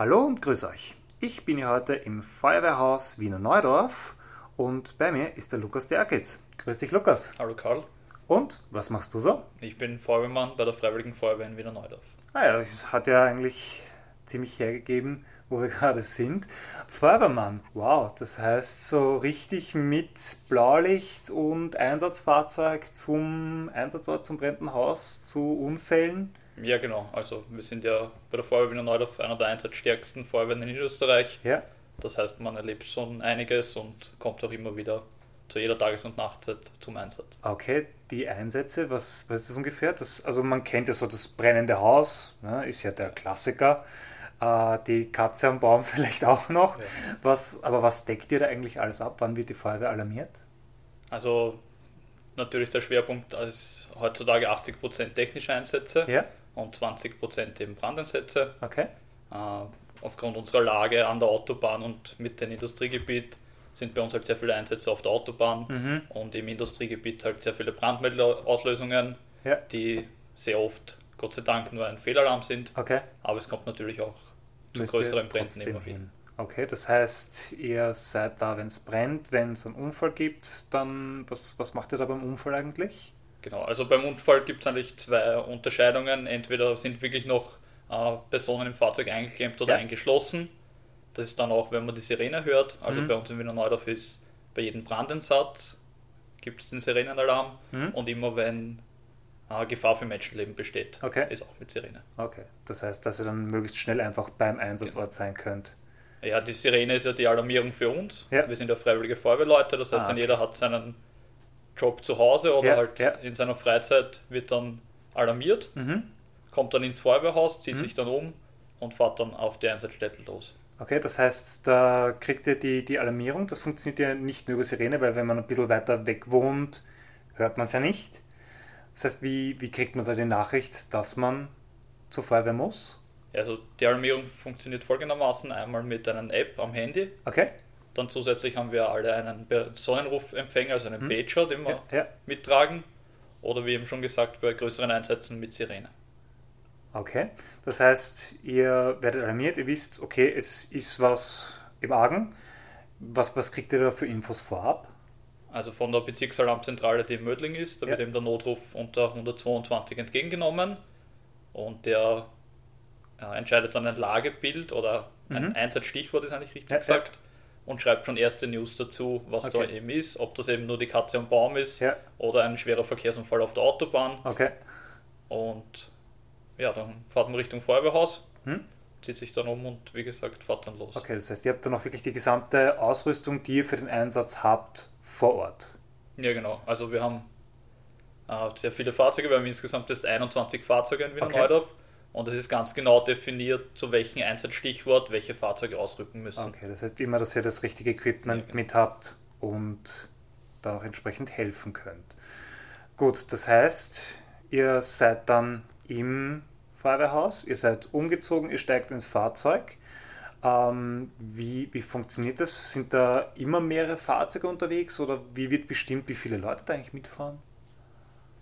Hallo und grüß euch. Ich bin hier heute im Feuerwehrhaus Wiener Neudorf und bei mir ist der Lukas Derkitz. Grüß dich, Lukas. Hallo Karl, Und was machst du so? ich bin Feuerwehrmann bei der Freiwilligen Feuerwehr in Wiener Neudorf. Naja, es hat ja eigentlich ziemlich hergegeben, wo wir gerade sind. Feuerwehrmann, wow, das heißt so richtig mit Blaulicht und Einsatzfahrzeug zum Einsatzort, zum brennenden Haus, zu Unfällen. Ja genau, also wir sind ja bei der Feuerwehr Wiener Neudorf einer der einsatzstärksten Feuerwehren in Niederösterreich. Ja, Das heißt, man erlebt schon einiges und kommt auch immer wieder zu jeder Tages- und Nachtzeit zum Einsatz. okay, die Einsätze, was, was ist das ungefähr? Das, also man kennt ja so das brennende Haus, ne, ist ja der Klassiker. Äh, die Katze am Baum vielleicht auch noch. Ja. Was, aber was deckt ihr da eigentlich alles ab? Wann wird die Feuerwehr alarmiert? Also natürlich der Schwerpunkt ist heutzutage 80% technische Einsätze Ja, und 20% eben Brandeinsätze. okay. Äh, aufgrund unserer Lage an der Autobahn und mit dem Industriegebiet sind bei uns halt sehr viele Einsätze auf der Autobahn Mhm. und im Industriegebiet halt sehr viele Brandmittelauslösungen, Ja, die sehr oft, Gott sei Dank, nur ein Fehlalarm sind. okay. Aber es kommt natürlich auch zu Müsst größeren Bränden immer wieder. hin. Okay, das heißt, ihr seid da, wenn es brennt, wenn es einen Unfall gibt, dann was, was macht ihr da beim Unfall eigentlich? Genau, also beim Unfall gibt es eigentlich zwei Unterscheidungen. Entweder sind wirklich noch äh, Personen im Fahrzeug eingeklemmt oder Ja. eingeschlossen. Das ist dann auch, wenn man die Sirene hört. Also Mhm. bei uns in Wiener Neudorf ist bei jedem Brandeinsatz gibt es den Sirenenalarm Mhm. und immer wenn äh, Gefahr für Menschenleben besteht, Okay. ist auch mit Sirene. Okay, das heißt, dass ihr dann möglichst schnell einfach beim Genau. Einsatzort sein könnt. Ja, die Sirene ist ja die Alarmierung für uns. Ja. Wir sind ja freiwillige Feuerwehrleute, das heißt, Ah, dann okay. jeder hat seinen Job zu Hause oder Ja, halt ja. in seiner Freizeit wird dann alarmiert. Mhm. kommt dann ins Feuerwehrhaus, zieht Mhm. sich dann um und fährt dann auf die Einsatzstätte los. Okay, das heißt, da kriegt ihr die, die Alarmierung. Das funktioniert ja nicht nur über Sirene, weil wenn man ein bisschen weiter weg wohnt, hört man es ja nicht. Das heißt, wie, wie kriegt man da die Nachricht, dass man zur Feuerwehr muss? Also die Alarmierung funktioniert folgendermaßen: einmal mit einer App am Handy, Okay? Dann zusätzlich haben wir alle einen Sonnenrufempfänger, also einen Mhm. Pager, den wir Ja, ja. mittragen. Oder wie eben schon gesagt, bei größeren Einsätzen mit Sirene. Okay. Das heißt, ihr werdet alarmiert, ihr wisst, okay, es ist was im Argen. Was, was kriegt ihr da für Infos vorab? Also von der Bezirksalarmzentrale, die in Mödling ist, da Ja. wird eben der Notruf unter 122 entgegengenommen und der äh, entscheidet dann ein Lagebild oder ein Mhm. Einsatzstichwort ist eigentlich richtig Ja, ja. Und schreibt schon erste News dazu, was da Okay. eben ist, ob das eben nur die Katze am Baum ist Ja, oder ein schwerer Verkehrsunfall auf der Autobahn okay. und ja, dann fährt man Richtung Feuerwehrhaus, Hm? zieht sich dann um und wie gesagt, fährt dann los. Okay, das heißt, ihr habt dann auch wirklich die gesamte Ausrüstung, die ihr für den Einsatz habt, vor Ort. Ja, genau. Also wir haben äh, sehr viele Fahrzeuge. Wir haben insgesamt jetzt 21 Fahrzeuge in Wiener Okay. Neudorf. Und es ist ganz genau definiert, zu welchem Einsatzstichwort welche Fahrzeuge ausrücken müssen. Okay, das heißt immer, dass ihr das richtige Equipment Ja, mit habt und dann auch entsprechend helfen könnt. Gut, das heißt, ihr seid dann im Feuerwehrhaus, ihr seid umgezogen, ihr steigt ins Fahrzeug. Ähm, wie, wie funktioniert das? Sind da immer mehrere Fahrzeuge unterwegs oder wie wird bestimmt, wie viele Leute da eigentlich mitfahren?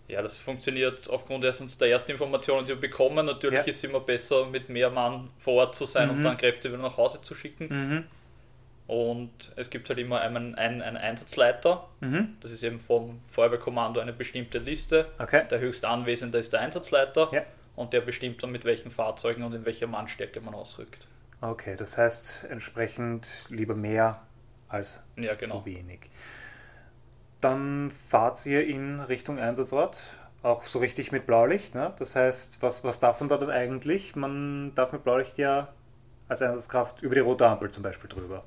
Ja, das funktioniert aufgrund erstens der ersten Informationen, die wir bekommen. Natürlich Ja. ist es immer besser, mit mehr Mann vor Ort zu sein Mhm. und dann Kräfte wieder nach Hause zu schicken. Mhm. Und es gibt halt immer einen, einen, einen Einsatzleiter. Mhm. Das ist eben vom Feuerwehrkommando eine bestimmte Liste. Okay. Der höchste Anwesende ist der Einsatzleiter. Ja. Und der bestimmt dann, mit welchen Fahrzeugen und in welcher Mannstärke man ausrückt. Okay, das heißt entsprechend lieber mehr als Ja, genau. zu wenig. Dann fahrt ihr in Richtung Einsatzort, auch so richtig mit Blaulicht. Ne? Das heißt, was, was darf man da dann eigentlich? Man darf mit Blaulicht ja als Einsatzkraft über die rote Ampel zum Beispiel drüber.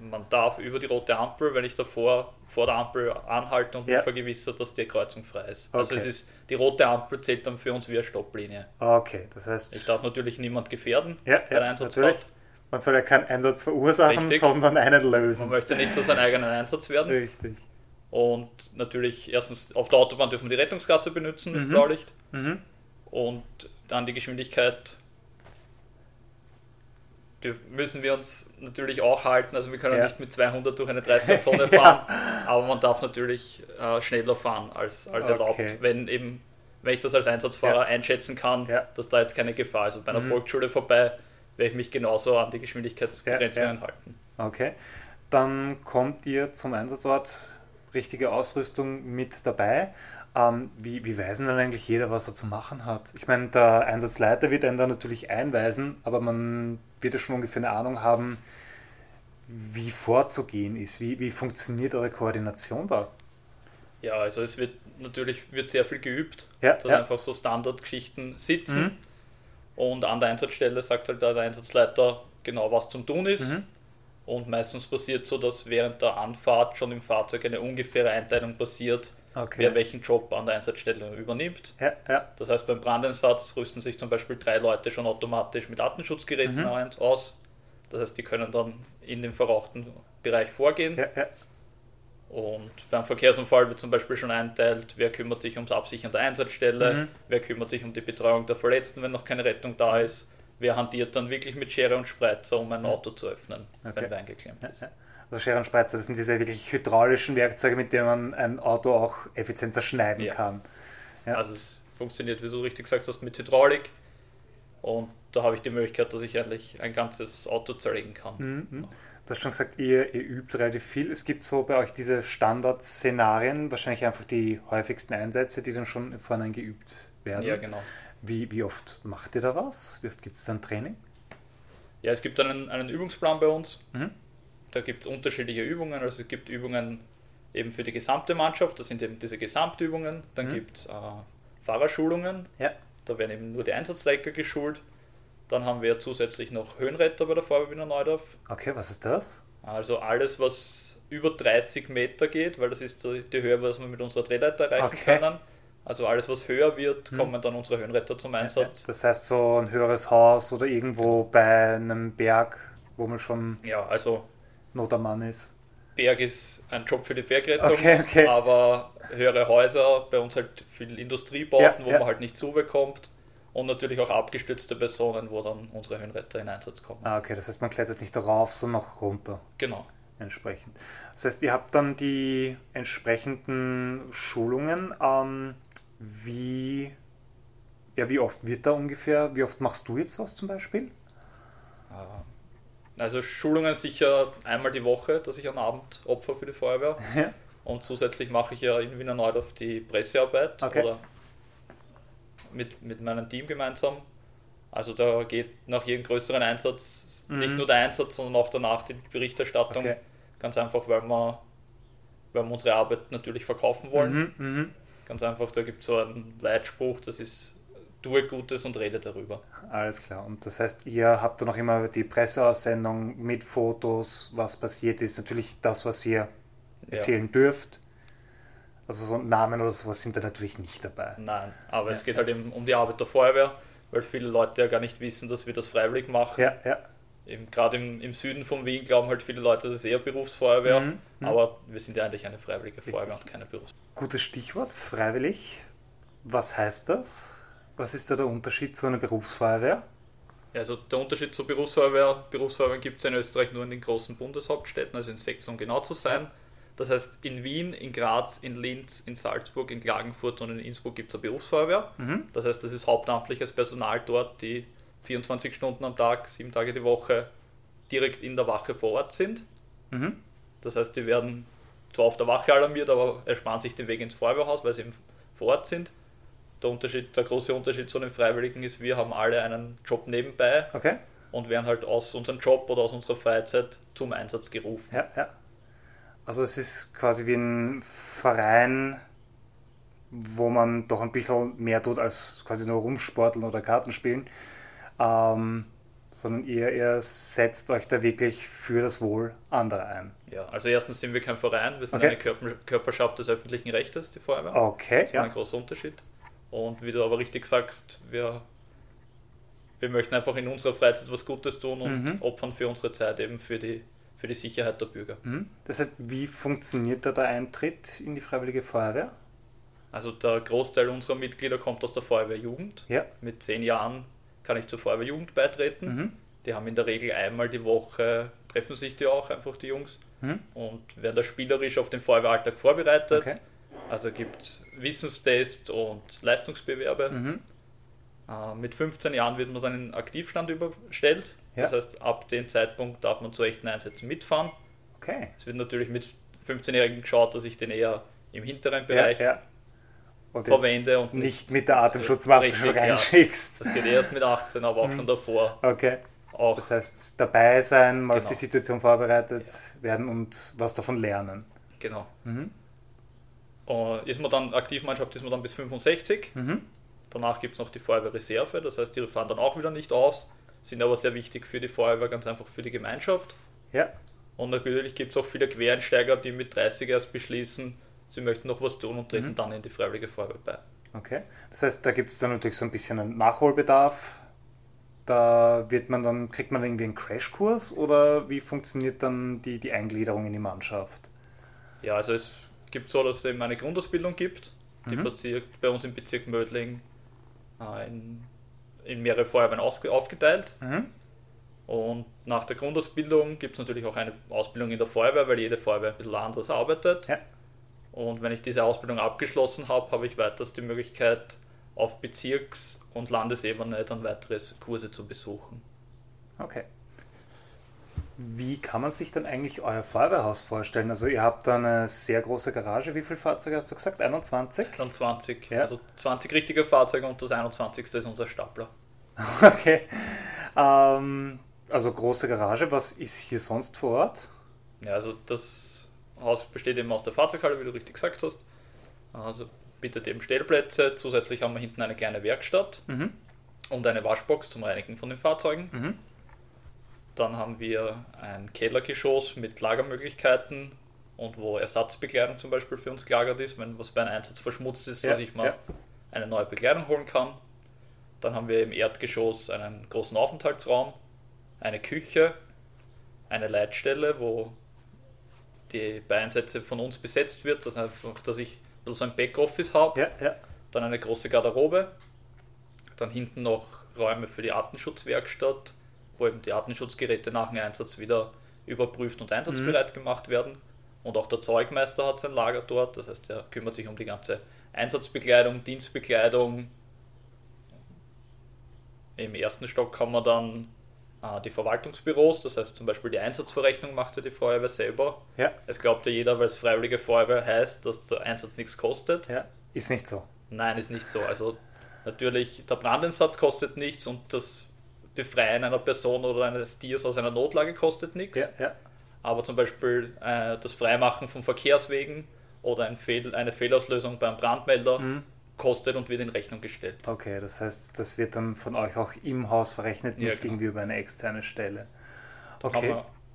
Man darf über die rote Ampel, wenn ich davor vor der Ampel anhalte und Ja. mich vergewissere, dass die Kreuzung frei ist. Also Okay. es ist, die rote Ampel zählt dann für uns wie eine Stopplinie. Okay, das heißt, Ich darf natürlich niemand gefährden ja, bei der ja, Einsatzfahrt. Man soll ja keinen Einsatz verursachen, Richtig. sondern einen Man lösen. möchte nicht zu seinem eigenen Einsatz werden. Richtig. Und natürlich, erstens auf der Autobahn dürfen wir die Rettungsgasse benutzen mit Mhm. Blaulicht. Mhm. Und dann die Geschwindigkeit müssen wir uns natürlich auch halten. Also wir können Ja. nicht mit 200 durch eine 30er-Zone fahren, aber man darf natürlich äh, schneller fahren als, als erlaubt, Okay. wenn eben, wenn ich das als Einsatzfahrer Ja. einschätzen kann, Ja. dass da jetzt keine Gefahr ist. Und bei einer Mhm. Volksschule vorbei werde ich mich genauso an die Geschwindigkeitsbegrenzungen Ja, ja. halten. Okay. Dann kommt ihr zum Einsatzort, richtige Ausrüstung mit dabei. Ähm, wie, wie weiß denn dann eigentlich jeder, was er zu machen hat? Ich meine, der Einsatzleiter wird einen dann natürlich einweisen, aber man wird ja schon ungefähr eine Ahnung haben, wie vorzugehen ist. Wie, wie funktioniert eure Koordination da? Ja, also es wird natürlich wird sehr viel geübt, Ja, dass ja. einfach so Standardgeschichten sitzen Mhm. und an der Einsatzstelle sagt halt der Einsatzleiter genau, was zum tun ist. Mhm. Und meistens passiert so, dass während der Anfahrt schon im Fahrzeug eine ungefähre Einteilung passiert, Okay. wer welchen Job an der Einsatzstelle übernimmt. Ja, ja. Das heißt, beim Brandeinsatz rüsten sich zum Beispiel drei Leute schon automatisch mit Atemschutzgeräten Mhm. aus. Das heißt, die können dann in den verrauchten Bereich vorgehen. ja. Und beim Verkehrsunfall wird zum Beispiel schon einteilt, wer kümmert sich ums Absichern der Einsatzstelle, Mhm. wer kümmert sich um die Betreuung der Verletzten, wenn noch keine Rettung da ist, wer hantiert dann wirklich mit Schere und Spreizer, um ein Auto zu öffnen, Okay. wenn wer eingeklemmt Ja, ist. Also Schere und Spreizer, das sind diese wirklich hydraulischen Werkzeuge, mit denen man ein Auto auch effizienter schneiden Ja. kann. Ja. Also es funktioniert, wie du richtig gesagt hast, mit Hydraulik. Und da habe ich die Möglichkeit, dass ich eigentlich ein ganzes Auto zerlegen kann. Mhm. Du hast schon gesagt, ihr, ihr übt relativ viel. Es gibt so bei euch diese Standardszenarien, wahrscheinlich einfach die häufigsten Einsätze, die dann schon vorhin geübt werden. Ja, genau. Wie, wie oft macht ihr da was? Wie oft gibt es dann Training? Ja, es gibt einen, einen Übungsplan bei uns. Mhm. Da gibt es unterschiedliche Übungen. Also es gibt Übungen eben für die gesamte Mannschaft, das sind eben diese Gesamtübungen. Dann Mhm. gibt es äh, Fahrerschulungen, Ja. da werden eben nur die Einsatzleiter geschult. Dann haben wir zusätzlich noch Höhenretter bei der Feuerwehr Wiener Neudorf. Okay, was ist das? Also alles, was über 30 Meter geht, weil das ist die die Höhe, was wir mit unserer Drehleiter erreichen Okay. können. Also alles, was höher wird, Mhm. kommen dann unsere Höhenretter zum Einsatz. Das heißt so ein höheres Haus oder irgendwo bei einem Berg, wo man schon Ja, also Not am Mann ist. Berg ist ein Job für die Bergrettung, Okay, okay. aber höhere Häuser, bei uns halt viel Industriebauten, Ja, wo ja. man halt nicht zubekommt und natürlich auch abgestützte Personen, wo dann unsere Höhenretter in Einsatz kommen. Ah, okay, das heißt, man klettert nicht rauf, sondern auch runter. Genau. entsprechend. Das heißt, ihr habt dann die entsprechenden Schulungen. Ähm, wie, ja, wie oft wird da ungefähr? Wie oft machst du jetzt was zum Beispiel? Äh, Also Schulungen sicher einmal die Woche, dass ich am Abend opfer für die Feuerwehr. Ja. Und zusätzlich mache ich ja in Wiener Neudorf die Pressearbeit Okay. oder mit, mit meinem Team gemeinsam. Also da geht nach jedem größeren Einsatz Mhm. nicht nur der Einsatz, sondern auch danach die Berichterstattung. Okay. Ganz einfach, weil wir, weil wir unsere Arbeit natürlich verkaufen wollen. Mhm, mhm. Ganz einfach, da gibt es so einen Leitspruch, das ist tue Gutes und rede darüber. Alles klar. Und das heißt, ihr habt dann auch immer die Presseaussendung mit Fotos, was passiert ist. Natürlich das, was ihr Ja. erzählen dürft. Also so Namen oder sowas sind da natürlich nicht dabei. Nein, aber Ja, es geht ja. halt eben um die Arbeit der Feuerwehr, weil viele Leute ja gar nicht wissen, dass wir das freiwillig machen. Ja, ja. Eben, Gerade im, im Süden von Wien glauben halt viele Leute, das ist eher Berufsfeuerwehr, Mhm, mhm. aber wir sind ja eigentlich eine freiwillige Richtig. Feuerwehr und keine Berufsfeuerwehr. Gutes Stichwort, freiwillig. Was heißt das? Was ist da der Unterschied zu einer Berufsfeuerwehr? Also der Unterschied zur Berufsfeuerwehr, Berufsfeuerwehr gibt es in Österreich nur in den großen Bundeshauptstädten, also in sechs, um genau zu sein. Das heißt, in Wien, in Graz, in Linz, in Salzburg, in Klagenfurt und in Innsbruck gibt es eine Berufsfeuerwehr. Mhm. Das heißt, das ist hauptamtliches Personal dort, die 24 Stunden am Tag, sieben Tage die Woche direkt in der Wache vor Ort sind. Mhm. Das heißt, die werden zwar auf der Wache alarmiert, aber ersparen sich den Weg ins Feuerwehrhaus, weil sie eben vor Ort sind. Der, Unterschied, der große Unterschied zu den Freiwilligen ist, wir haben alle einen Job nebenbei Okay. und werden halt aus unserem Job oder aus unserer Freizeit zum Einsatz gerufen. Ja, ja. Also es ist quasi wie ein Verein, wo man doch ein bisschen mehr tut als quasi nur rumsporteln oder Karten spielen. Ähm, sondern ihr, ihr setzt euch da wirklich für das Wohl anderer ein. Ja, also erstens sind wir kein Verein, wir sind Okay. eine Körper, Körperschaft des öffentlichen Rechtes, die Feuerwehr. Okay, Das ist ja. ein großer Unterschied. Und wie du aber richtig sagst, wir, wir möchten einfach in unserer Freizeit was Gutes tun und Mhm. opfern für unsere Zeit eben für die, für die Sicherheit der Bürger. Mhm. Das heißt, wie funktioniert da der Eintritt in die Freiwillige Feuerwehr? Also der Großteil unserer Mitglieder kommt aus der Feuerwehrjugend. Ja. Mit zehn Jahren kann ich zur Feuerwehrjugend beitreten. Mhm. Die haben in der Regel einmal die Woche, treffen sich die auch, einfach die Jungs, Mhm. und werden da spielerisch auf den Feuerwehralltag vorbereitet. Okay. Also gibt es Wissenstests und Leistungsbewerbe. Mhm. Äh, mit 15 Jahren wird man dann in Aktivstand überstellt. Ja. Das heißt, ab dem Zeitpunkt darf man zu echten Einsätzen mitfahren. Okay. Es wird natürlich mit 15-Jährigen geschaut, dass ich den eher im hinteren Ja, Bereich ja. Und verwende und nicht mit der Atemschutzmaske Richtig, ja. reinschickst. Das geht erst mit 18, aber auch Mhm. schon davor. Okay. Auch Das heißt, dabei sein, mal auf Genau. die Situation vorbereitet werden und was davon lernen. genau. Mhm. Und ist man dann Aktivmannschaft, ist man dann bis 65. Mhm. Danach gibt es noch die Feuerwehrreserve, das heißt, die fahren dann auch wieder nicht aus, sind aber sehr wichtig für die Feuerwehr, ganz einfach für die Gemeinschaft. Ja. Und natürlich gibt es auch viele Quereinsteiger, die mit 30 erst beschließen, sie möchten noch was tun und treten Mhm. dann in die Freiwillige Feuerwehr bei. Okay. Das heißt, da gibt es dann natürlich so ein bisschen einen Nachholbedarf. Da wird man dann, kriegt man irgendwie einen Crashkurs oder wie funktioniert dann die, die Eingliederung in die Mannschaft? Ja, also es gibt so, dass es eben eine Grundausbildung gibt, die Mhm. Bezirk, bei uns im Bezirk Mödling äh, in, in mehrere Feuerwehren aufgeteilt. Mhm. Und nach der Grundausbildung gibt es natürlich auch eine Ausbildung in der Feuerwehr, weil jede Feuerwehr ein bisschen anders arbeitet. Ja. Und wenn ich diese Ausbildung abgeschlossen habe, habe ich weiters die Möglichkeit, auf Bezirks- und Landesebene dann weitere Kurse zu besuchen. Okay. Wie kann man sich dann eigentlich euer Feuerwehrhaus vorstellen? Also ihr habt da eine sehr große Garage. Wie viele Fahrzeuge hast du gesagt? 21? Dann 20, Ja. also 20 richtige Fahrzeuge und das 21. ist unser Stapler. Okay. Ähm, also große Garage. Was ist hier sonst vor Ort? Ja, also das Haus besteht eben aus der Fahrzeughalle, wie du richtig gesagt hast. Also bietet eben Stellplätze. Zusätzlich haben wir hinten eine kleine Werkstatt Mhm. und eine Waschbox zum Reinigen von den Fahrzeugen. Mhm. Dann haben wir ein Kellergeschoss mit Lagermöglichkeiten und wo Ersatzbekleidung zum Beispiel für uns gelagert ist, wenn was bei einem Einsatz verschmutzt ist, Ja, dass ich mal ja. eine neue Bekleidung holen kann. Dann haben wir im Erdgeschoss einen großen Aufenthaltsraum, eine Küche, eine Leitstelle, wo die bei Einsätze von uns besetzt wird, das heißt einfach, dass ich so ein Backoffice habe Ja, ja. dann eine große Garderobe, dann hinten noch Räume für die Artenschutzwerkstatt, wo eben die Artenschutzgeräte nach dem Einsatz wieder überprüft und einsatzbereit gemacht werden. Und auch der Zeugmeister hat sein Lager dort, das heißt, er kümmert sich um die ganze Einsatzbekleidung, Dienstbekleidung. Im ersten Stock haben wir dann die Verwaltungsbüros, das heißt zum Beispiel die Einsatzverrechnung macht ja die Feuerwehr selber. Ja, Es glaubt ja jeder, weil es Freiwillige Feuerwehr heißt, dass der Einsatz nichts kostet. ja. Ist nicht so. Nein, ist nicht so. Also natürlich, der Brandeinsatz kostet nichts und das Befreien einer Person oder eines Tiers aus einer Notlage kostet nichts. Ja, ja. Aber zum Beispiel äh, das Freimachen von Verkehrswegen oder ein Fehl, eine Fehlauslösung beim Brandmelder Mhm. Kostet und wird in Rechnung gestellt. Okay, das heißt, das wird dann von euch auch im Haus verrechnet, Ja, nicht genau. irgendwie über eine externe Stelle. Okay.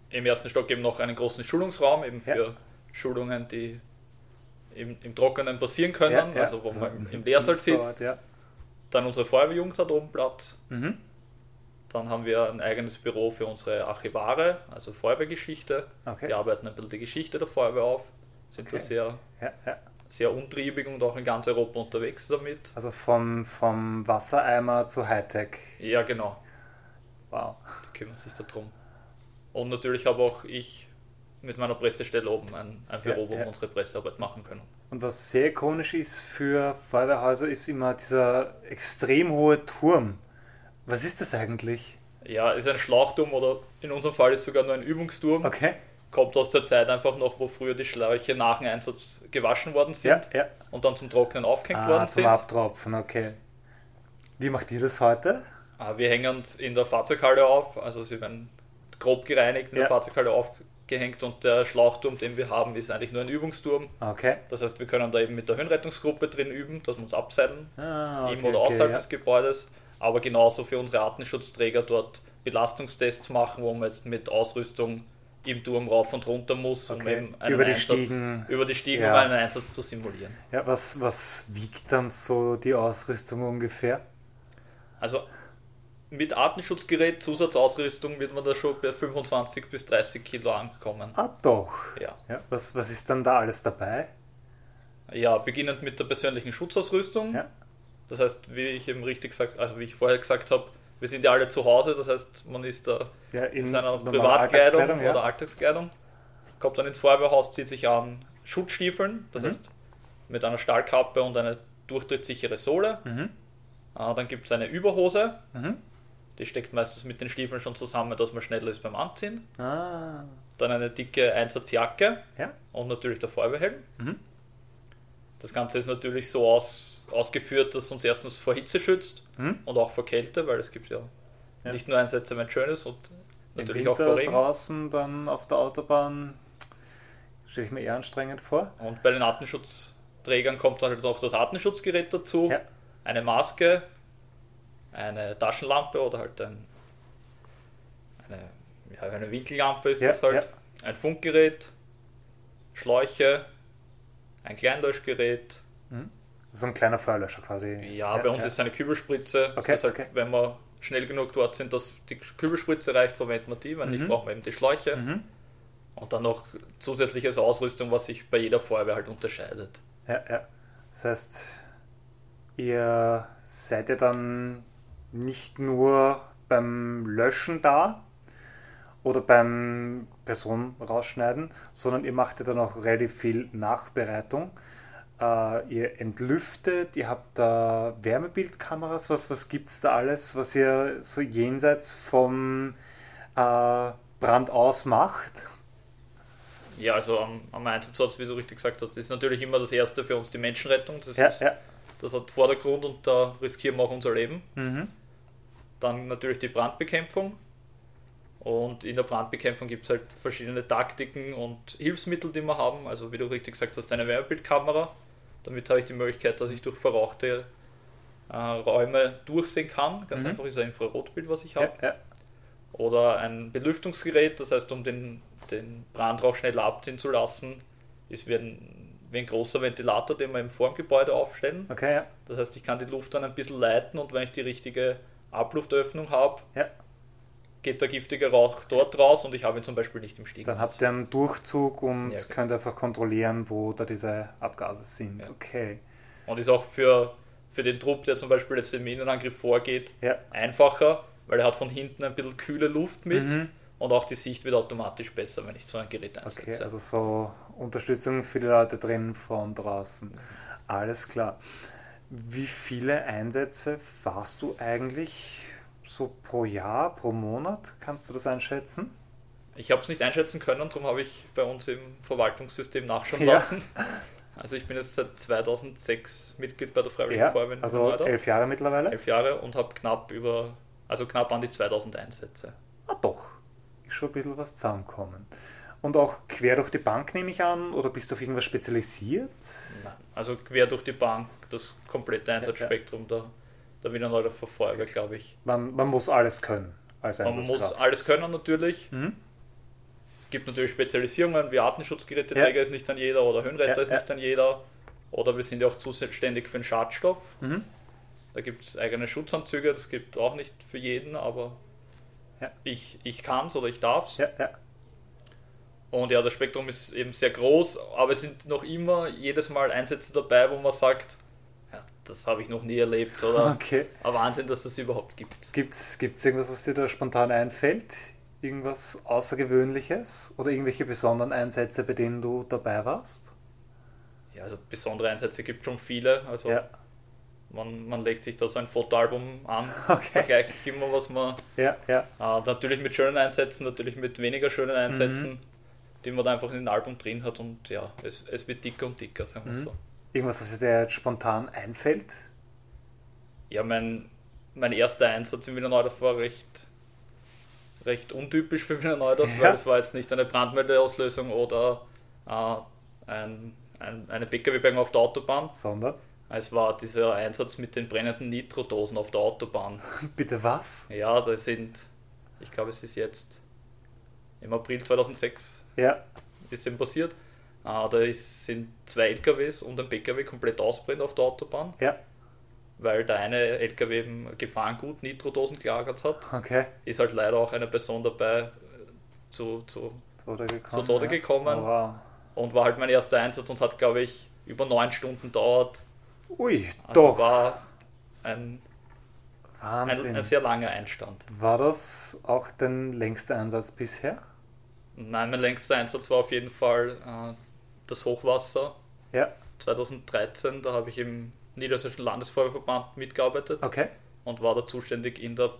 im ersten Stock eben noch einen großen Schulungsraum, eben Ja. für Schulungen, die im, im Trockenen passieren können, Ja, ja. also wo man im, Lehrsaal sitzt. Ort, Ja. Dann unsere Feuerwehrjugend hat oben Platz. Mhm. Dann haben wir ein eigenes Büro für unsere Archivare, also Feuerwehrgeschichte. Okay. Die arbeiten ein bisschen die Geschichte der Feuerwehr auf, sind Okay. da sehr, Ja, ja. Sehr untriebig und auch in ganz Europa unterwegs damit. Also vom, vom Wassereimer zu Hightech. Ja, genau, Wow. die kümmern sich darum. Und natürlich habe auch ich mit meiner Pressestelle oben ein, ein Ja, Büro, wo ja. wir unsere Pressearbeit machen können. Und was sehr ikonisch ist für Feuerwehrhäuser, ist immer dieser extrem hohe Turm. Was ist das eigentlich? Ja, ist ein Schlauchturm oder in unserem Fall ist sogar nur ein Übungsturm. Okay. Kommt aus der Zeit einfach noch, wo früher die Schläuche nach dem Einsatz gewaschen worden sind Ja, ja. und dann zum Trocknen aufgehängt Ah, worden zum sind. Abtropfen, okay. Wie macht ihr das heute? Ah, Wir hängen in der Fahrzeughalle auf, also sie werden grob gereinigt in Ja. der Fahrzeughalle aufgehängt und der Schlauchturm, den wir haben, ist eigentlich nur ein Übungsturm. Okay. Das heißt, wir können da eben mit der Höhenrettungsgruppe drin üben, dass wir uns abseilen, Ah, im okay, oder okay, außerhalb des Gebäudes, aber genauso für unsere Artenschutzträger dort Belastungstests machen, wo man jetzt mit Ausrüstung im Turm rauf und runter muss, um Okay. eben einen Über die Einsatz, Stiegen. über die Stiegen, Ja. um einen Einsatz zu simulieren. Ja, was, was wiegt dann so die Ausrüstung ungefähr? Also mit Artenschutzgerät, Zusatzausrüstung wird man da schon bei 25 bis 30 Kilo ankommen. Ah, doch. Ja. Ja, was, was ist dann da alles dabei? Ja, beginnend mit der persönlichen Schutzausrüstung. Ja. Das heißt, wie ich eben richtig gesagt, also wie ich vorher gesagt habe, wir sind ja alle zu Hause, das heißt, man ist da Ja, in in seiner Privatkleidung Alltagskleidung, ja. oder Alltagskleidung, kommt dann ins Feuerwehrhaus, zieht sich an Schutzstiefeln, das Mhm. heißt mit einer Stahlkappe und eine durchtrittsichere Sohle. Mhm. Äh, dann gibt es eine Überhose. Mhm. Die steckt meistens mit den Stiefeln schon zusammen, dass man schneller ist beim Anziehen. Ah. Dann eine dicke Einsatzjacke Ja. und natürlich der Feuerwehrhelm. Mhm. Das Ganze ist natürlich so aus, ausgeführt, dass uns erstens vor Hitze schützt Mhm. und auch vor Kälte, weil es gibt ja, Ja. nicht nur Einsätze, wenn es schön ist und Im natürlich auch Winter vor Regen. draußen dann auf der Autobahn stelle ich mir eher anstrengend vor. Und bei den Atemschutzträgern kommt dann halt auch das Atemschutzgerät dazu, Ja. eine Maske, eine Taschenlampe oder halt ein, eine, ja, eine Winkellampe ist Ja, das halt, ein Funkgerät, Schläuche, ein Kleinlöschgerät. So ein kleiner Feuerlöscher quasi. Ja, bei uns ist es eine Kübelspritze. Okay, das halt, okay. wenn wir schnell genug dort sind, dass die Kübelspritze reicht, verwenden wir die. Wenn nicht, Mhm. brauchen wir eben die Schläuche. Mhm. Und dann noch zusätzliches Ausrüstung, was sich bei jeder Feuerwehr halt unterscheidet. Ja, ja. Das heißt, ihr seid ja dann nicht nur beim Löschen da oder beim Personen rausschneiden, sondern ihr macht ja dann auch relativ viel Nachbereitung. Äh, ihr entlüftet, ihr habt da Wärmebildkameras, was, was gibt es da alles, was ihr so jenseits vom äh, Brand aus macht? Ja, also am, am Einsatz, wie du richtig gesagt hast, ist natürlich immer das Erste für uns die Menschenrettung. Das, Ja, ist, ja. das hat Vordergrund und da riskieren wir auch unser Leben. Mhm. Dann natürlich die Brandbekämpfung. Und in der Brandbekämpfung gibt es halt verschiedene Taktiken und Hilfsmittel, die wir haben. Also wie du richtig gesagt hast, eine Wärmebildkamera. Damit habe ich die Möglichkeit, dass ich durch verrauchte äh, Räume durchsehen kann. Ganz Mhm. einfach ist ein Infrarotbild, was ich Ja, habe. ja. Oder ein Belüftungsgerät, das heißt, um den, den Brandrauch schneller abziehen zu lassen, ist wie ein, wie ein großer Ventilator, den wir im Formgebäude aufstellen. Okay, ja. Das heißt, ich kann die Luft dann ein bisschen leiten und wenn ich die richtige Abluftöffnung habe, ja. Geht der giftige Rauch dort raus und ich habe ihn zum Beispiel nicht im Stieg. Dann habt ihr einen Durchzug und Ja, genau. könnt einfach kontrollieren, wo da diese Abgase sind. Ja. Okay. Und ist auch für, für den Trupp, der zum Beispiel jetzt im Innenangriff vorgeht, Ja. einfacher, weil er hat von hinten ein bisschen kühle Luft mit Mhm. und auch die Sicht wird automatisch besser, wenn ich so ein Gerät einsetze. Okay, also so Unterstützung für die Leute drin von draußen. Alles klar. Wie viele Einsätze fahrst du eigentlich so pro Jahr, pro Monat? Kannst du das einschätzen? Ich habe es nicht einschätzen können, darum habe ich bei uns im Verwaltungssystem nachschauen Ja. lassen. Also ich bin jetzt seit 2006 Mitglied bei der Freiwilligen Ja, Feuerwehr also elf Jahre mittlerweile? elf Jahre und habe knapp über, also knapp an die 2000 Einsätze. Ah, doch. Ist schon ein bisschen was zusammenkommen. Und auch quer durch die Bank nehme ich an, oder bist du auf irgendwas spezialisiert? Nein. Also quer durch die Bank, das komplette Einsatzspektrum der, der Wiener Neudorfer Feuerwehr, glaube ich. Man, man muss alles können als Man muss alles können natürlich. Mhm. Gibt natürlich Spezialisierungen, wie Artenschutzgeräteträger Ja. ist nicht an jeder oder Höhenretter Ja, ist ja. nicht an jeder. Oder wir sind ja auch zuständig für den Schadstoff. Mhm. Da gibt es eigene Schutzanzüge, das gibt auch nicht für jeden, aber Ja. ich, ich kann es oder ich darf es. Ja, ja. Und ja, das Spektrum ist eben sehr groß, aber es sind noch immer jedes Mal Einsätze dabei, wo man sagt, das habe ich noch nie erlebt oder Okay. ein Wahnsinn, dass das überhaupt gibt. Gibt es irgendwas, was dir da spontan einfällt? Irgendwas Außergewöhnliches? Oder irgendwelche besonderen Einsätze, bei denen du dabei warst? Ja, also besondere Einsätze gibt schon viele. Also Ja. man, man legt sich da so ein Fotoalbum an, Okay. ich immer, was man Ja, ja. äh, natürlich mit schönen Einsätzen, natürlich mit weniger schönen Einsätzen, Mhm. die man da einfach in den Album drin hat und ja, es, es wird dicker und dicker, sagen wir Mhm. so. Irgendwas, was dir jetzt spontan einfällt? Ja, mein, mein erster Einsatz in Wiener Neudorf war recht, recht untypisch für Wiener Neudorf, Ja. weil es war jetzt nicht eine Brandmeldeauslösung oder äh, ein, ein, eine PKW-Bergung auf der Autobahn. Sondern? Es war dieser Einsatz mit den brennenden Nitrodosen auf der Autobahn. Bitte was? Ja, da sind, ich glaube, es ist jetzt im April 2006 Ja. ist eben passiert. Äh, da ist, sind zwei LKWs und ein PKW komplett ausbrennt auf der Autobahn, Ja. weil der eine LKW eben Gefahrengut Nitrodosen gelagert hat. Okay. Ist halt leider auch eine Person dabei äh, zu, zu Tode gekommen. Zu Tode ja. gekommen. Oh, wow. und war halt mein erster Einsatz und hat, glaube ich, über neun Stunden dauert. Ui, Also doch. war ein, Wahnsinn. ein, ein sehr langer Einstand. War das auch dein längster Einsatz bisher? Nein, mein längster Einsatz war auf jeden Fall äh, das Hochwasser Ja. 2013. Da habe ich im Niedersächsischen Landesfeuerwehrverband mitgearbeitet Okay. und war da zuständig in der,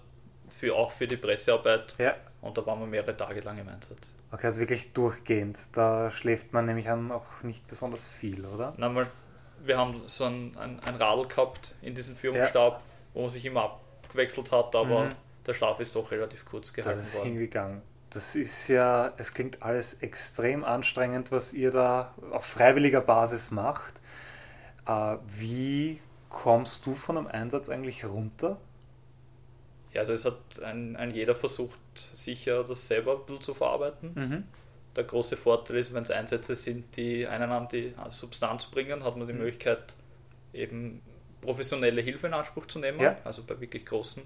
für, auch für die Pressearbeit. Ja. Und da waren wir mehrere Tage lang im Einsatz. Okay, also wirklich durchgehend. Da schläft man nämlich an auch nicht besonders viel, oder? Und einmal, wir haben so ein, ein, ein Radl gehabt in diesem Führungsstab, wo man sich immer abgewechselt hat, aber Mhm. der Schlaf ist doch relativ kurz gehalten Das ist worden. hingegangen. Das ist ja, es klingt alles extrem anstrengend, was ihr da auf freiwilliger Basis macht. Äh, wie kommst du von einem Einsatz eigentlich runter? Ja, also es hat ein, ein jeder versucht, sicher das selber zu verarbeiten. Mhm. Der große Vorteil ist, wenn es Einsätze sind, die einen an die Substanz bringen, hat man die Mhm. Möglichkeit, eben professionelle Hilfe in Anspruch zu nehmen. Ja. Also bei wirklich großen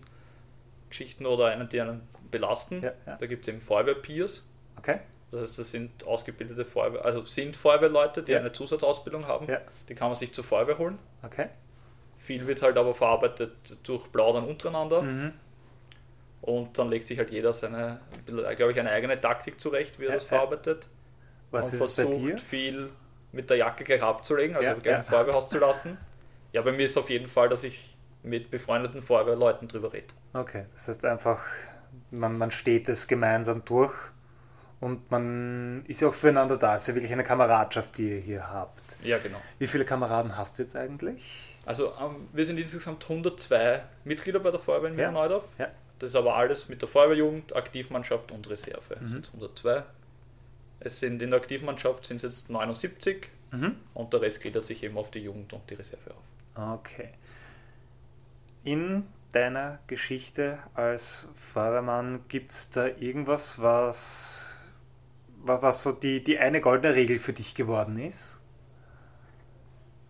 Geschichten oder einen, die einen belasten. Ja, ja. Da gibt es eben Feuerwehr-Peers. Okay. Das heißt, das sind ausgebildete Feuerwehr, also sind Feuerwehrleute, die Ja. eine Zusatzausbildung haben. Ja. Die kann man sich zur Feuerwehr holen. Okay. Viel wird halt aber verarbeitet durch Plaudern untereinander. Mhm. Und dann legt sich halt jeder seine, glaube ich, eine eigene Taktik zurecht, wie er das verarbeitet. Was und ist versucht viel mit der Jacke gleich abzulegen, also Ja, gleich ja. im Feuerwehrhaus zu lassen. Ja, bei mir ist auf jeden Fall, dass ich mit befreundeten Feuerwehrleuten drüber rede. Okay, das heißt einfach, man, man steht es gemeinsam durch und man ist ja auch füreinander da. Es ist ja wirklich eine Kameradschaft, die ihr hier habt. Ja, genau. Wie viele Kameraden hast du jetzt eigentlich? Also ähm, wir sind insgesamt 102 Mitglieder bei der Feuerwehr in Ja. Neudorf. Ja. Das ist aber alles mit der Feuerwehrjugend, Aktivmannschaft und Reserve. Mhm. Das sind 102. Es sind in der Aktivmannschaft sind es jetzt 79 Mhm. und der Rest gliedert sich eben auf die Jugend und die Reserve auf. Okay. In deiner Geschichte als Feuerwehrmann gibt es da irgendwas, was, wa- was so die, die eine goldene Regel für dich geworden ist?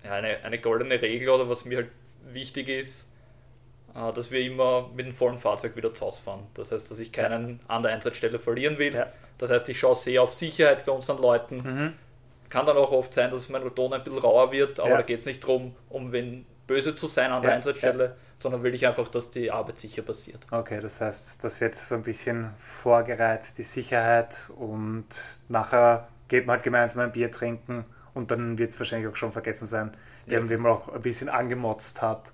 ja, eine, eine goldene Regel oder was mir halt wichtig ist, äh, dass wir immer mit dem vollen Fahrzeug wieder zu Hause fahren. Das heißt, dass ich keinen an der Einsatzstelle verlieren will. Ja. Das heißt, ich schaue sehr auf Sicherheit bei unseren Leuten. Mhm. Kann dann auch oft sein, dass mein Ton ein bisschen rauer wird, aber Ja. da geht es nicht darum, um wenn böse zu sein an der Ja, Einsatzstelle, sondern will ich einfach, dass die Arbeit sicher passiert. Okay, das heißt, das wird so ein bisschen vorgereiht, die Sicherheit, und nachher geht man halt gemeinsam ein Bier trinken und dann wird es wahrscheinlich auch schon vergessen sein, Ja. wenn man auch ein bisschen angemotzt hat.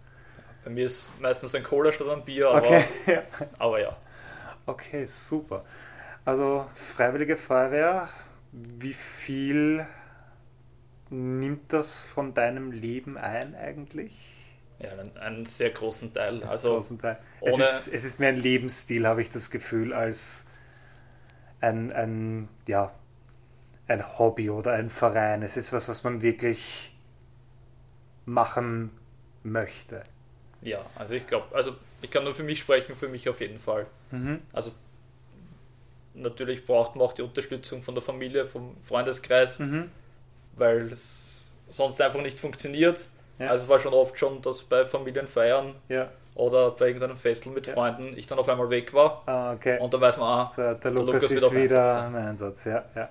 Bei mir ist meistens ein Cola statt ein Bier, aber, Okay, aber ja. Okay, super. Also Freiwillige Feuerwehr, wie viel nimmt das von deinem Leben ein eigentlich? Ja, einen, einen sehr großen Teil. Also Großen Teil. Es, ist, es ist mehr ein Lebensstil, habe ich das Gefühl, als ein, ein, ja, ein Hobby oder ein Verein. Es ist was, was man wirklich machen möchte. ja, also ich glaube, also ich kann nur für mich sprechen, für mich auf jeden Fall. Mhm. Also natürlich braucht man auch die Unterstützung von der Familie, vom Freundeskreis, Mhm. weil es sonst einfach nicht funktioniert. Ja. Also es war schon oft schon, dass bei Familienfeiern Ja. oder bei irgendeinem Festel mit Ja. Freunden ich dann auf einmal weg war Ah, okay. und dann weiß man, ah, Der, der Der Lukas, Lukas ist wieder im Einsatz, ja. ja.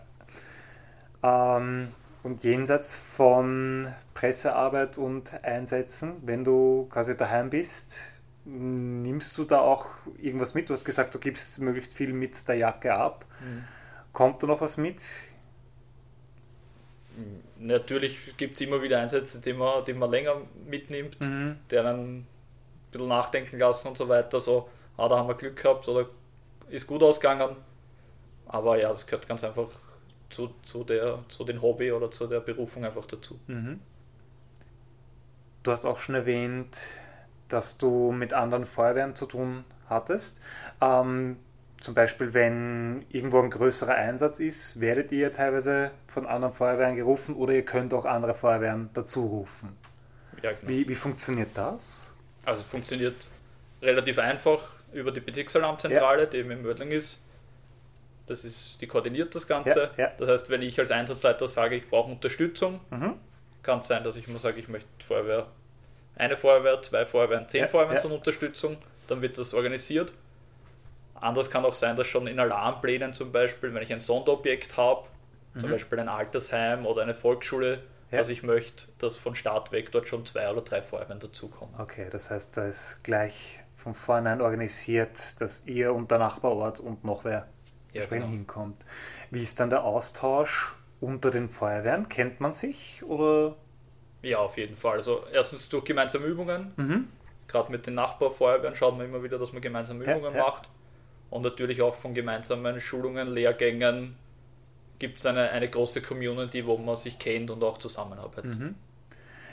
Ähm, und jenseits von Pressearbeit und Einsätzen, wenn du quasi daheim bist, nimmst du da auch irgendwas mit? Du hast gesagt, du gibst möglichst viel mit der Jacke ab. Kommt da noch was mit? Natürlich gibt es immer wieder Einsätze, die man, die man länger mitnimmt, Mhm. die einen ein bisschen nachdenken lassen und so weiter. So, ah, da haben wir Glück gehabt oder ist gut ausgegangen. Aber ja, das gehört ganz einfach zu, zu, der, zu den Hobby oder zu der Berufung einfach dazu. Mhm. Du hast auch schon erwähnt, dass du mit anderen Feuerwehren zu tun hattest. Ähm, zum Beispiel, wenn irgendwo ein größerer Einsatz ist, werdet ihr teilweise von anderen Feuerwehren gerufen oder ihr könnt auch andere Feuerwehren dazu rufen. Ja, genau. Wie, wie funktioniert das? Also es funktioniert relativ einfach über die Bezirksalarmzentrale, die eben in Mödling ist. Das ist, die koordiniert das Ganze. Ja, ja. Das heißt, wenn ich als Einsatzleiter sage, ich brauche Unterstützung, Mhm. kann es sein, dass ich mal sage, ich möchte Feuerwehr, eine Feuerwehr, zwei Feuerwehren, zehn Ja, Feuerwehren ja. zur Unterstützung, dann wird das organisiert. Anders kann auch sein, dass schon in Alarmplänen zum Beispiel, wenn ich ein Sonderobjekt habe, zum Mhm. Beispiel ein Altersheim oder eine Volksschule, Ja. dass ich möchte, dass von Start weg dort schon zwei oder drei Feuerwehren dazukommen. Okay, das heißt, da ist gleich von vornherein organisiert, dass ihr und der Nachbarort und noch wer Ja, entsprechend genau. hinkommt. Wie ist dann der Austausch unter den Feuerwehren? Kennt man sich oder Ja, auf jeden Fall. Also erstens durch gemeinsame Übungen. Mhm. Gerade mit den Nachbarfeuerwehren schaut man immer wieder, dass man gemeinsame Übungen ja. macht. Und natürlich auch von gemeinsamen Schulungen, Lehrgängen gibt es eine, eine große Community, wo man sich kennt und auch zusammenarbeitet. Mhm.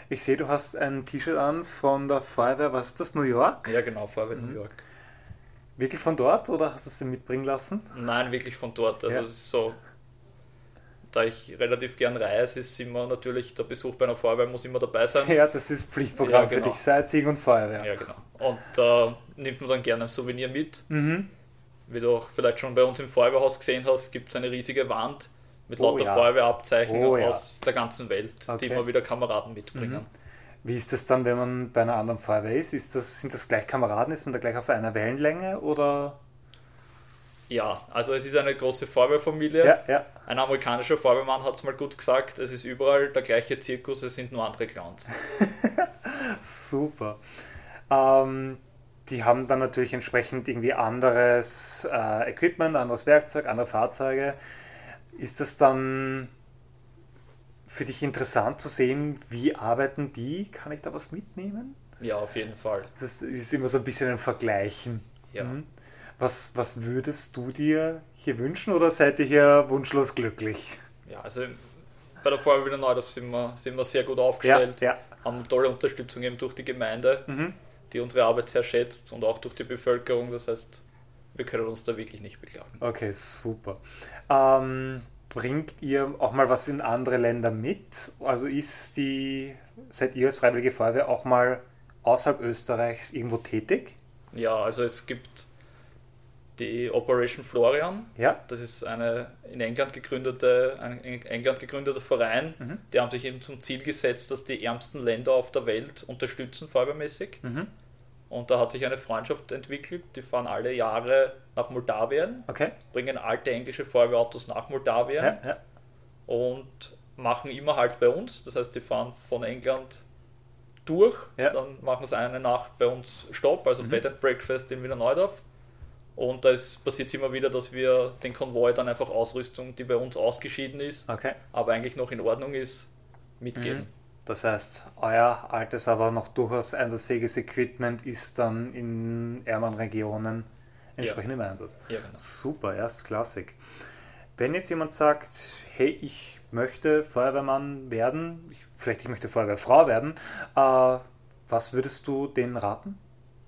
Ich sehe, du hast ein T-Shirt an von der Feuerwehr, was ist das, New York? Ja, genau, Feuerwehr Mhm. New York. Wirklich von dort oder hast du es dir mitbringen lassen? Nein, wirklich von dort. Also Ja. so, da ich relativ gern reise, ist immer natürlich der Besuch bei einer Feuerwehr muss immer dabei sein. Ja, das ist Pflichtprogramm Ja, genau. für dich, Sightseeing und Feuerwehr. Ja, genau. Und da nimmt man dann gerne ein Souvenir mit. Mhm. Wie du auch vielleicht schon bei uns im Feuerwehrhaus gesehen hast, gibt es eine riesige Wand mit Oh lauter ja. Feuerwehrabzeichen Oh ja. aus der ganzen Welt, Okay. die immer wieder Kameraden mitbringen. Mhm. Wie ist das dann, wenn man bei einer anderen Feuerwehr ist? ist das, sind das gleich Kameraden? Ist man da gleich auf einer Wellenlänge oder? Ja, also es ist eine große Feuerwehrfamilie. Ja, ja. Ein amerikanischer Feuerwehrmann hat es mal gut gesagt, es ist überall der gleiche Zirkus, es sind nur andere Clowns. Super. Ähm, die haben dann natürlich entsprechend irgendwie anderes äh, Equipment, anderes Werkzeug, andere Fahrzeuge. Ist das dann für dich interessant zu sehen, wie arbeiten die? Kann ich da was mitnehmen? Ja, auf jeden Fall. Das ist immer so ein bisschen ein Vergleichen. Ja. Mhm. Was, was würdest du dir hier wünschen oder seid ihr hier wunschlos glücklich? Ja, also bei der Feuerwehr Neudorf sind wir, sind wir sehr gut Ja, aufgestellt, ja. haben tolle Unterstützung eben durch die Gemeinde, Mhm. Die unsere Arbeit sehr schätzt und auch durch die Bevölkerung. Das heißt, wir können uns da wirklich nicht beklagen. Okay, super. Ähm, bringt ihr auch mal was in andere Länder mit? Also ist die, seid ihr als Freiwillige Feuerwehr auch mal außerhalb Österreichs irgendwo tätig? Ja, also es gibt die Operation Florian. Ja. Das ist eine in England gegründete, ein in England gegründeter Verein. Mhm. Die haben sich eben zum Ziel gesetzt, dass die ärmsten Länder auf der Welt unterstützen, feuerwehrmäßig. Mhm. Und da hat sich eine Freundschaft entwickelt. Die fahren alle Jahre nach Moldawien, Okay. bringen alte englische Feuerwehrautos nach Moldawien Ja, ja. und machen immer halt bei uns. Das heißt, die fahren von England durch, Ja. dann machen sie eine Nacht bei uns Stopp, also Mhm. Bed and Breakfast in Wiener Neudorf. Und da passiert es immer wieder, dass wir den Konvoi dann einfach Ausrüstung, die bei uns ausgeschieden ist, Okay. aber eigentlich noch in Ordnung ist, mitgeben. Mhm. Das heißt, euer altes, aber noch durchaus einsatzfähiges Equipment ist dann in ärmeren Regionen entsprechend im Einsatz. Ja, genau. Super, erstklassig. Wenn jetzt jemand sagt, hey, ich möchte Feuerwehrmann werden, ich, vielleicht ich möchte Feuerwehrfrau werden, äh, was würdest du denen raten?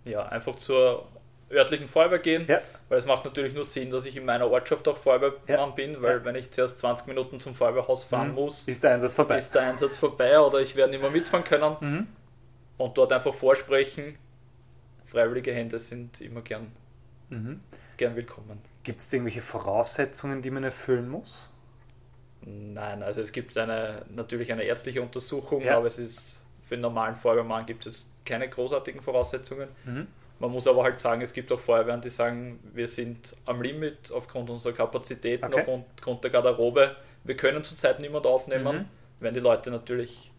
Ja, einfach zur örtlichen Feuerwehr gehen, Ja. weil es macht natürlich nur Sinn, dass ich in meiner Ortschaft auch Feuerwehrmann Ja. bin, weil Ja. wenn ich zuerst 20 Minuten zum Feuerwehrhaus fahren Mhm. muss, Ist der Einsatz vorbei? ist der Einsatz vorbei oder ich werde nicht mehr mitfahren können Mhm. und dort einfach vorsprechen. Freiwillige Hände sind immer gern, Mhm. gern willkommen. Gibt es irgendwelche Voraussetzungen, die man erfüllen muss? Nein, also es gibt eine, natürlich eine ärztliche Untersuchung, aber es ist für einen normalen Feuerwehrmann gibt es keine großartigen Voraussetzungen. Man muss aber halt sagen, es gibt auch Feuerwehren, die sagen, wir sind am Limit aufgrund unserer Kapazitäten, Okay. aufgrund der Garderobe. Wir können zurzeit niemand aufnehmen, Mhm. werden die Leute natürlich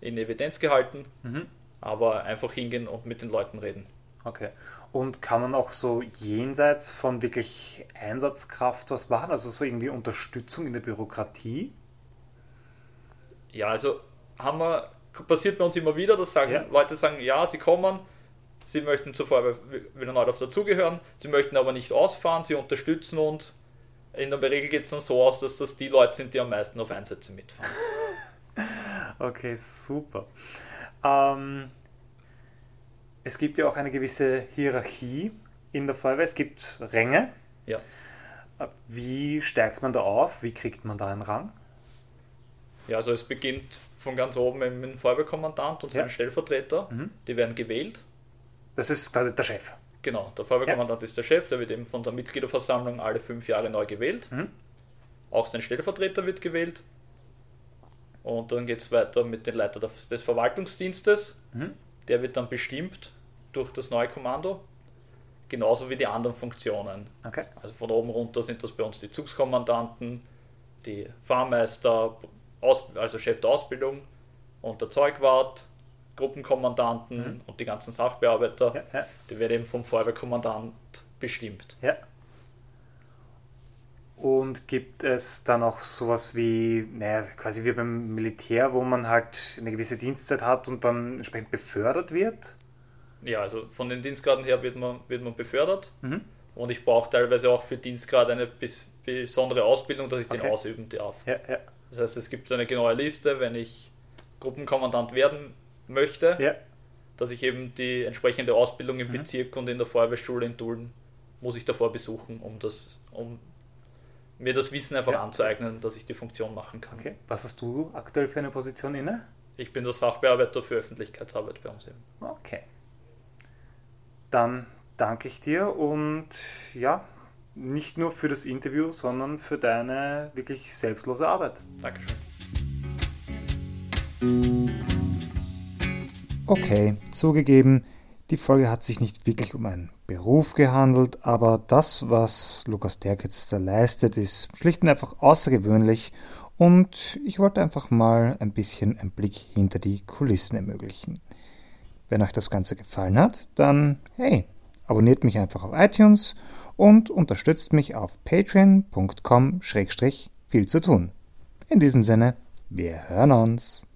in Evidenz gehalten, Mhm. aber einfach hingehen und mit den Leuten reden. Okay. Und kann man auch so jenseits von wirklich Einsatzkraft was machen? Also so irgendwie Unterstützung in der Bürokratie? Ja, also haben wir, passiert bei uns immer wieder, dass sagen, Ja. Leute sagen, ja, sie kommen, sie möchten zur Feuerwehr wieder neu auf dazugehören, sie möchten aber nicht ausfahren, sie unterstützen uns. In der Regel geht es dann so aus, dass das die Leute sind, die am meisten auf Einsätze mitfahren. Okay, super. Ähm, es gibt ja auch eine gewisse Hierarchie in der Feuerwehr. Es gibt Ränge. Ja. Wie steigt man da auf? Wie kriegt man da einen Rang? Ja, also es beginnt von ganz oben mit dem Feuerwehrkommandant und seinen Ja. Stellvertreter. Mhm. Die werden gewählt. Das ist quasi der Chef. Genau, der Feuerwehrkommandant ist der Chef, der wird eben von der Mitgliederversammlung alle fünf Jahre neu gewählt. Mhm. Auch sein Stellvertreter wird gewählt. Und dann geht es weiter mit dem Leiter des Verwaltungsdienstes. Mhm. Der wird dann bestimmt durch das neue Kommando. Genauso wie die anderen Funktionen. Okay. Also von oben runter sind das bei uns die Zugskommandanten, die Fahrmeister, also Chef der Ausbildung und der Zeugwart, Gruppenkommandanten Mhm. und die ganzen Sachbearbeiter. Ja, ja, Die werden eben vom Feuerwehrkommandant bestimmt. ja. Und gibt es dann auch sowas wie, naja, quasi wie beim Militär, wo man halt eine gewisse Dienstzeit hat und dann entsprechend befördert wird? Ja, also von den Dienstgraden her wird man, wird man befördert. Mhm. Und ich brauche teilweise auch für Dienstgrad eine bis, besondere Ausbildung, dass ich den Okay. ausüben darf. Ja, ja, Das heißt, es gibt so eine genaue Liste, wenn ich Gruppenkommandant werden möchte, ja. dass ich eben die entsprechende Ausbildung im Mhm. Bezirk und in der Feuerwehrschule in Dulden muss ich davor besuchen, um das, um mir das Wissen einfach Ja. anzueignen, dass ich die Funktion machen kann. Okay. Was hast du aktuell für eine Position inne? Ich bin der Sachbearbeiter für Öffentlichkeitsarbeit bei uns eben. Okay. Dann danke ich dir und ja, nicht nur für das Interview, sondern für deine wirklich selbstlose Arbeit. Dankeschön. Okay, zugegeben, die Folge hat sich nicht wirklich um einen Beruf gehandelt, aber das, was Lukas Derkitz da leistet, ist schlicht und einfach außergewöhnlich und ich wollte einfach mal ein bisschen einen Blick hinter die Kulissen ermöglichen. Wenn euch das Ganze gefallen hat, dann hey, abonniert mich einfach auf iTunes und unterstützt mich auf patreon.com-viel zu tun. In diesem Sinne, wir hören uns.